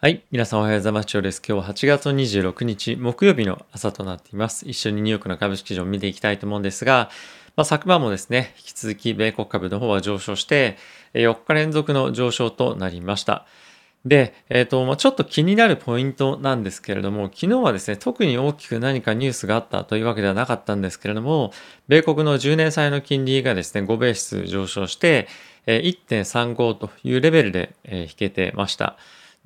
はい。皆さんおはようございます。今日です。今日は8月26日木曜日の朝となっています。一緒にニューヨークの株式市場を見ていきたいと思うんですが、まあ、昨晩もですね、引き続き米国株の方は上昇して、4日連続の上昇となりました。で、えっ、ー、と、まあ、ちょっと気になるポイントなんですけれども、昨日はですね、特に大きく何かニュースがあったというわけではなかったんですけれども、米国の10年債の金利がですね、5ベース上昇して、1.35というレベルで引けてました。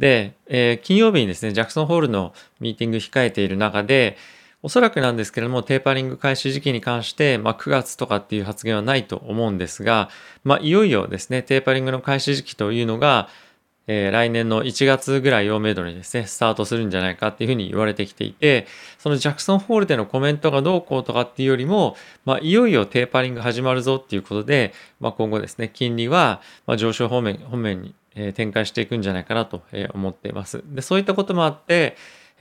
で、えー、金曜日にですね、ジャクソンホールのミーティング控えている中で、おそらくなんですけれども、テーパリング開始時期に関して、まあ、9月とかっていう発言はないと思うんですが、まあ、いよいよですね、テーパリングの開始時期というのが、えー、来年の1月ぐらいをめどにですね、スタートするんじゃないかっていうふうに言われてきていて、そのジャクソンホールでのコメントがどうこうとかっていうよりも、まあ、いよいよテーパリング始まるぞっていうことで、まあ、今後ですね、金利は、ま上昇方面、方面にえ展開していくんじゃないかなと思っています。で、そういったこともあって、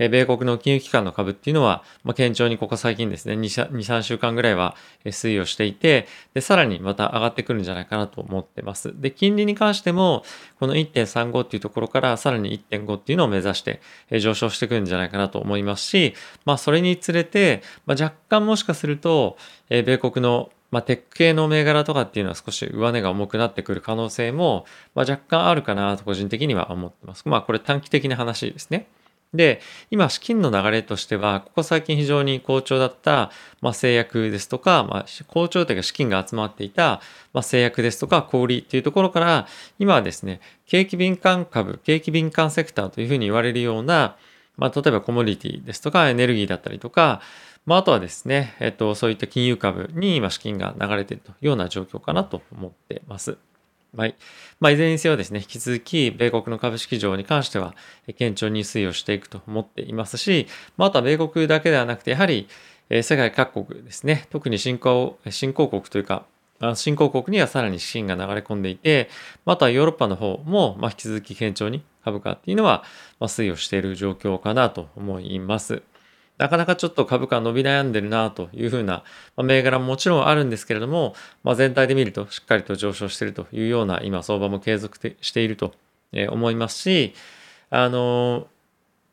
米国の金融機関の株っていうのは、まあ、堅調にここ最近ですね、2、3週間ぐらいは推移をしていて、で、さらにまた上がってくるんじゃないかなと思ってます。で、金利に関しても、この1.35っていうところからさらに1.5っていうのを目指して上昇してくるんじゃないかなと思いますし、まあ、それにつれて、まあ、若干もしかすると、米国のまあ、テック系の銘柄とかっていうのは少し上値が重くなってくる可能性も、まあ、若干あるかなと個人的には思ってます。まあこれ短期的な話ですね。で、今資金の流れとしては、ここ最近非常に好調だった、まあ、製薬ですとか、まあ、好調というか資金が集まっていた、まあ、製薬ですとか小売っていうところから、今はですね、景気敏感株、景気敏感セクターというふうに言われるような、まあ、例えばコモディティですとかエネルギーだったりとか、まあ、あとはですね、えっと、そういった金融株に今資金が流れているというような状況かなと思ってます。はい。まあ、いずれにせよですね、引き続き、米国の株式市場に関しては、堅調に推移をしていくと思っていますし、まあ、あとは米国だけではなくて、やはり、世界各国ですね、特に新興、新興国というか、新興国にはさらに資金が流れ込んでいて、またヨーロッパの方も、まあ、引き続き堅調に株価っていうのは、ま、推移をしている状況かなと思います。なかなかちょっと株価伸び悩んでるなというふうな、まあ、銘柄ももちろんあるんですけれども、まあ、全体で見るとしっかりと上昇しているというような今相場も継続していると思いますし、あの、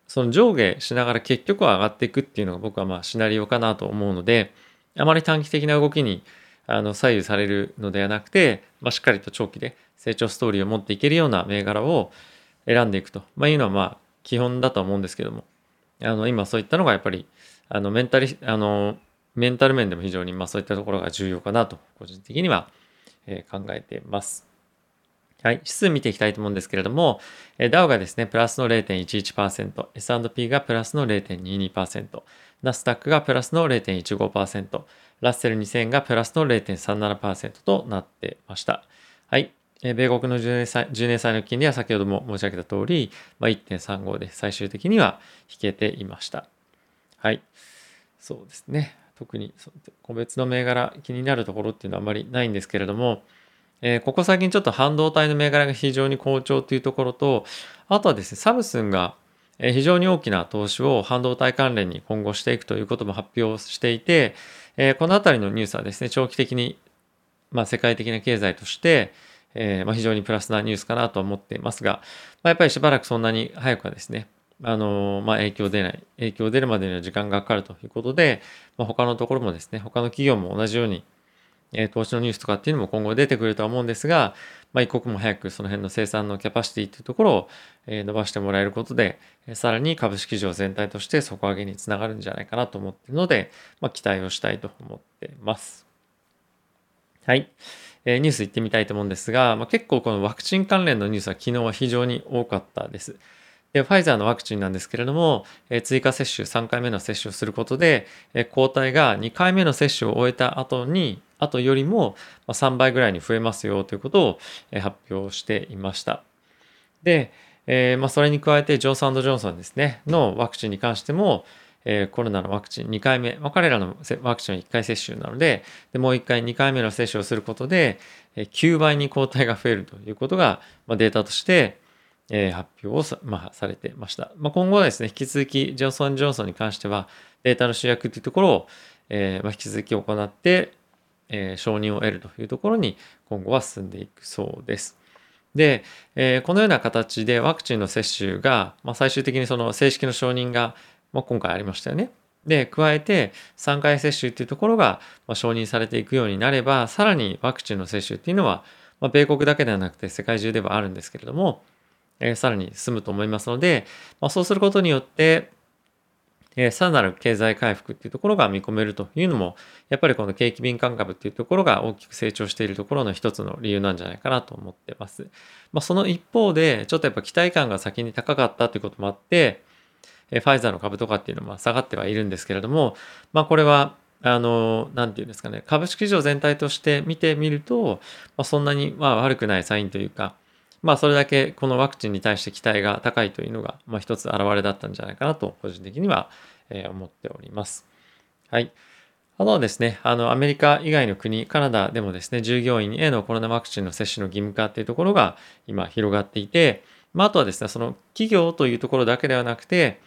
その上下しながら結局は上がっていくっていうのが僕はまあシナリオかなと思うので、あまり短期的な動きにあの左右されるのではなくて、まあ、しっかりと長期で成長ストーリーを持っていけるような銘柄を選んでいくと、まあ、いうのはまあ基本だと思うんですけども、あの今そういったのがやっぱりあのメンタリあのメンタル面でも非常にまあそういったところが重要かなと個人的には、え考えています。はい。指数見ていきたいと思うんですけれども、えダウがですね、プラスの0.11%、S&P がプラスの0.22%、ナスダックがプラスの0.15%、ラッセル2000がプラスの0.37%となってました。はい。米国の10年債 ,10 年債の金利は先ほども申し上げた通り、まあ、1.35で最終的には引けていました。はい。そうですね。特に個別の銘柄気になるところっていうのはあまりないんですけれども、えー、ここ最近ちょっと半導体の銘柄が非常に好調というところと、あとはですね、サムスンが非常に大きな投資を半導体関連に今後していくということも発表していて、えー、このあたりのニュースはですね、長期的に、まあ、世界的な経済として、えー、まあ、非常にプラスなニュースかなと思っていますが、まあ、やっぱりしばらくそんなに早くはですね、あのまあ、影響出ない、影響出るまでには時間がかかるということで、まあ、他のところもですね、他の企業も同じように、えー、投資のニュースとかっていうのも今後出てくるとは思うんですが、まあ、一刻も早くその辺の生産のキャパシティというところを、えー、伸ばしてもらえることで、えー、さらに株式市場全体として底上げにつながるんじゃないかなと思っているので、まあ、期待をしたいと思っています。はい。えーニュース行ってみたいと思うんですが、まあ、結構このワクチン関連のニュースは昨日は非常に多かったです。で、ファイザーのワクチンなんですけれども、え追加接種、3回目の接種をすることで、え抗体が2回目の接種を終えた後に、後よりも3倍ぐらいに増えますよということをえ発表していました。で、えー、まあ、それに加えてジョンソンジョンソンですね、のワクチンに関しても、えー、コロナのワクチン2回目、まあ、彼らのワクチンは1回接種なのででもう1回2回目の接種をすることで、えー、9倍に抗体が増えるということが、まあ、データとして、えー、発表をさ,、まあ、されてました、まあ、今後はですね引き続きジョンソン・ジョンソンに関してはデータの集約というところを、えーまあ、引き続き行って、えー、承認を得るというところに今後は進んでいくそうです。で、えー、このような形でワクチンの接種が、まあ、最終的にその正式の承認が、まあ、今回ありましたよね。で、加えて3回接種っていうところが、ま、承認されていくようになれば、さらにワクチンの接種っていうのは、まあ、米国だけではなくて世界中ではあるんですけれども、えー、さらに進むと思いますので、まあ、そうすることによって、えー、さらなる経済回復っていうところが見込めるというのも、やっぱりこの景気敏感株っていうところが大きく成長しているところの一つの理由なんじゃないかなと思ってます。まあ、その一方で、ちょっとやっぱ期待感が先に高かったということもあって、え、ファイザーの株とかっていうのは下がってはいるんですけれども、まあこれはあの、なんていうんですかね、株式市場全体として見てみると、まあ、そんなにまあ悪くないサインというか、まあそれだけこのワクチンに対して期待が高いというのが、まあ一つ現れだったんじゃないかなと個人的には思っております。はい。あとはですね、あの、アメリカ以外の国、カナダでもですね、従業員へのコロナワクチンの接種の義務化っていうところが今広がっていて、まあ、あとはですね、その企業というところだけではなくて、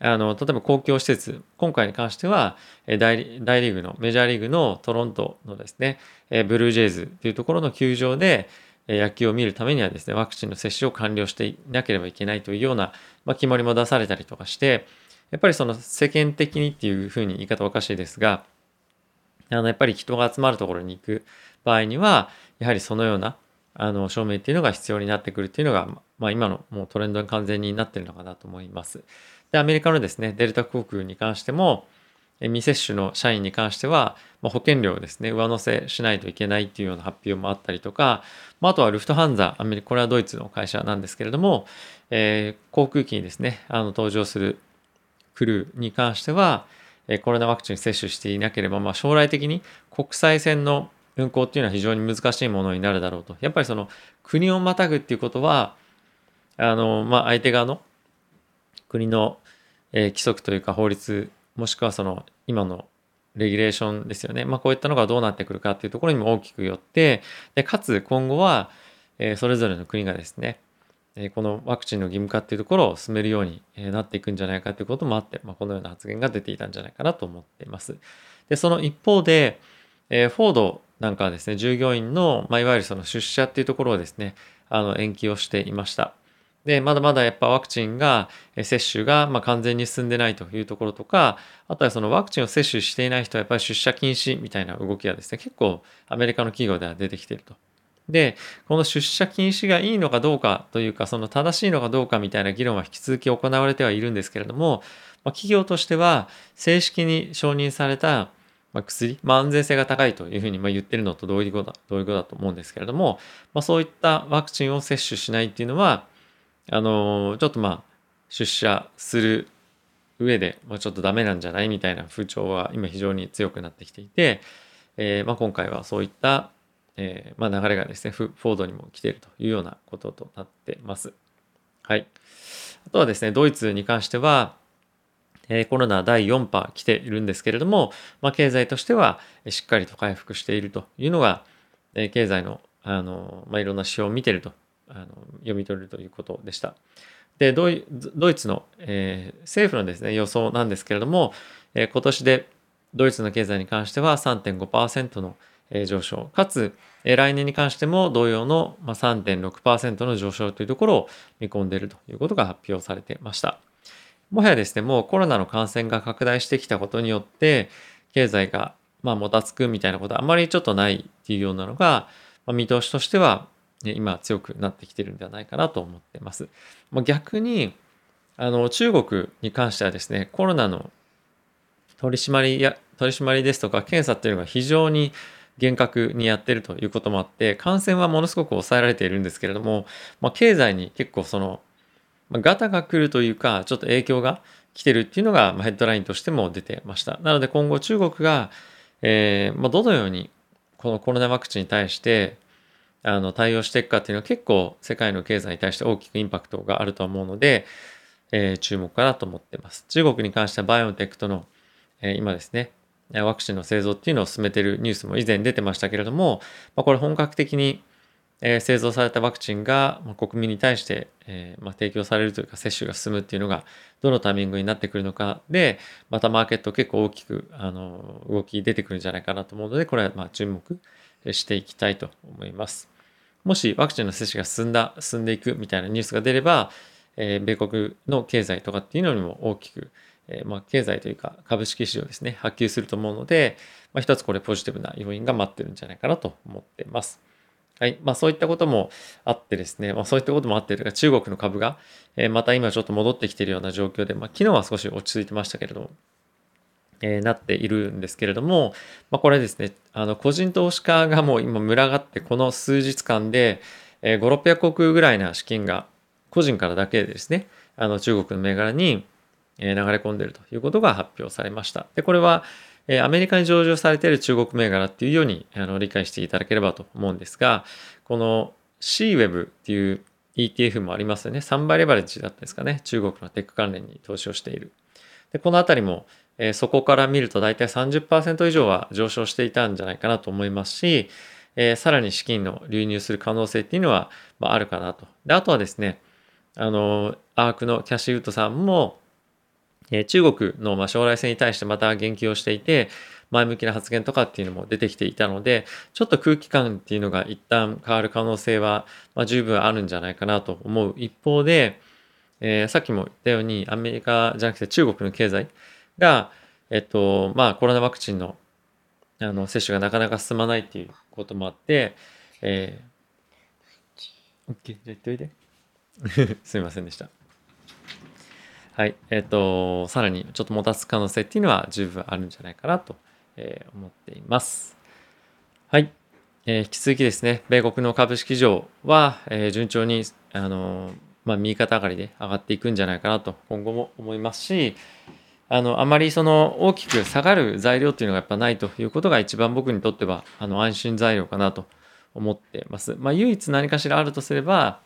あの、例えば公共施設、今回に関しては、大大リーグの、メジャーリーグのトロントのですね、ブルージェイズというところの球場で、野球を見るためにはですね、ワクチンの接種を完了していなければいけないというような、まあ、決まりも出されたりとかして、やっぱりその世間的にっていうふうに言い方おかしいですが、あの、やっぱり人が集まるところに行く場合には、やはりそのような、あの、証明っていうのが必要になってくるっていうのが、まあ今のもうトレンドに完全になってるのかなと思います。で、アメリカのですね、デルタ航空に関しても、未接種の社員に関しては、まあ、保険料をですね、上乗せしないといけないっていうような発表もあったりとか、まあ、あとはルフトハンザ、アメリカ、これはドイツの会社なんですけれども、えー、航空機にですね、あの登場するクルーに関しては、コロナワクチン接種していなければ、まあ、将来的に国際線の運航っていうのは非常に難しいものになるだろうと。やっぱりその国をまたぐっていうことは、あの、まあ、相手側の国の、え規則というか法律、もしくはその今のレギュレーションですよね。まあ、こういったのがどうなってくるかっていうところにも大きくよって、でかつ今後は、えそれぞれの国がですね、このワクチンの義務化っていうところを進めるようになっていくんじゃないかということもあって、まあ、このような発言が出ていたんじゃないかなと思っています。で、その一方で、えフォードなんかはですね、従業員の、まあ、いわゆるその出社っていうところをですね、あの延期をしていました。で、まだまだやっぱワクチンが、接種がま完全に進んでないというところとか、あとはそのワクチンを接種していない人はやっぱり出社禁止みたいな動きがですね、結構アメリカの企業では出てきてると。で、この出社禁止がいいのかどうかというか、その正しいのかどうかみたいな議論は引き続き行われてはいるんですけれども、ま、企業としては正式に承認された薬、まあ、安全性が高いというふうにま言ってるのと同意語だ、同意語だと思うんですけれども、まあ、そういったワクチンを接種しないっていうのは、あのちょっとまあ、出社する上で、まあ、ちょっとダメなんじゃないみたいな風潮は今非常に強くなってきていて、えー、まあ、今回はそういったえー、まあ、流れがですね、フォードにも来ているというようなこととなってます。はい。あとはですね、ドイツに関しては、えー、コロナ第4波来ているんですけれども、まあ、経済としてはしっかりと回復しているというのが、え、経済の、あの、ま、いろんな指標を見ていると、あの読み取るということでした。で、ドイツの、えー、政府のですね、予想なんですけれども、えー、今年でドイツの経済に関しては3.5%の上昇。かつ、来年に関しても同様のまあ3.6%の上昇というところを見込んでいるということが発表されてました。もはやですね、もうコロナの感染が拡大してきたことによって、経済がまあもたつくみたいなことはあまりちょっとないっていうようなのが、まあ、見通しとしては、今強くなってきてるんではないかなと思ってます。まあ、逆に、あの中国に関してはですね、コロナの取り締まりや取り締まりですとか検査っていうのが非常に厳格にやってるということもあって、感染はものすごく抑えられているんですけれども、まあ、経済に結構その、まあ、ガタが来るというか、ちょっと影響が来てるっていうのが、まあ、ヘッドラインとしても出てました。なので今後中国が、えーまあ、どのようにこのコロナワクチンに対してあの対応していくかっていうのは結構世界の経済に対して大きくインパクトがあると思うので、えー、注目かなと思ってます。中国に関してはバイオンテックとの、えー、今ですね、ワクチンの製造っていうのを進めてるニュースも以前出てましたけれども、まあ、これ本格的にえ製造されたワクチンがま国民に対して、えま提供されるというか接種が進むっていうのがどのタイミングになってくるのかでまたマーケット結構大きくあの動き出てくるんじゃないかなと思うのでこれはま注目していきたいと思います。もしワクチンの接種が進んだ、進んでいくみたいなニュースが出れば、えー、米国の経済とかっていうのにも大きく、えー、まあ、経済というか株式市場ですね、波及すると思うので、まあ、一つこれポジティブな要因が待ってるんじゃないかなと思ってます。はい。まあそういったこともあってですね、まあそういったこともあってというか中国の株が、えー、また今ちょっと戻ってきているような状況で、まあ昨日は少し落ち着いてましたけれども、えー、なっているんですけれども、まあこれですね、あの個人投資家がもう今群がってこの数日間で、えー、5、600億ぐらいな資金が個人からだけでですね、あの中国の銘柄に流れ込んでいるということが発表されました。で、これは、えアメリカに上場されている中国銘柄っていうようにあの理解していただければと思うんですが、この CWEB っていう ETF もありますよね。3倍レバレッジだったですかね。中国のテック関連に投資をしている。で、このあたりも、え、そこから見ると大体30%以上は上昇していたんじゃないかなと思いますし、え、さらに資金の流入する可能性っていうのは、まあ、るかなと。で、あとはですね、あの、アークのキャッシュウッドさんも、え中国のま将来性に対してまた言及をしていて、前向きな発言とかっていうのも出てきていたので、ちょっと空気感っていうのが一旦変わる可能性は、ま十分あるんじゃないかなと思う一方で、えー、さっきも言ったようにアメリカじゃなくて中国の経済が、えっと、まあコロナワクチンのあの接種がなかなか進まないっていうこともあって、えー、OK、じゃあ言っといて。すいませんでした。はい。えっ、ー、と、さらにちょっと持たす可能性っていうのは十分あるんじゃないかなと、えー、思っています。はい。えー、引き続きですね、米国の株式場は、えー、順調に、あのまあ、右肩上がりで上がっていくんじゃないかなと今後も思いますし、あの、あまりその大きく下がる材料っていうのがやっぱないということが一番僕にとっては、あの、安心材料かなと思ってます。まあ、唯一何かしらあるとすれば、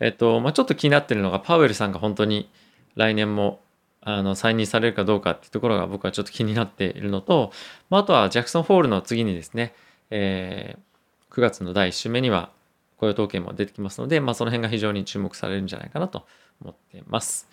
えっと、まあ、ちょっと気になってるのが、パウエルさんが本当に、来年もあの再任されるかどうかっていうところが僕はちょっと気になっているのと、まあ、あとはジャクソンホールの次にですね、えー、9月の第1週目には雇用統計も出てきますので、まあ、その辺が非常に注目されるんじゃないかなと思っています。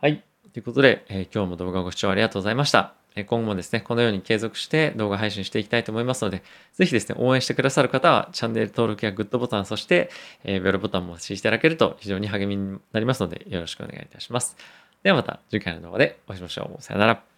はい。ということで、えー、今日も動画ご視聴ありがとうございました。今後もですね、このように継続して動画配信していきたいと思いますので、ぜひですね、応援してくださる方は、チャンネル登録やグッドボタン、そして、えー、ベルボタンも押していただけると非常に励みになりますので、よろしくお願いいたします。ではまた次回の動画でお会いしましょう。さよなら。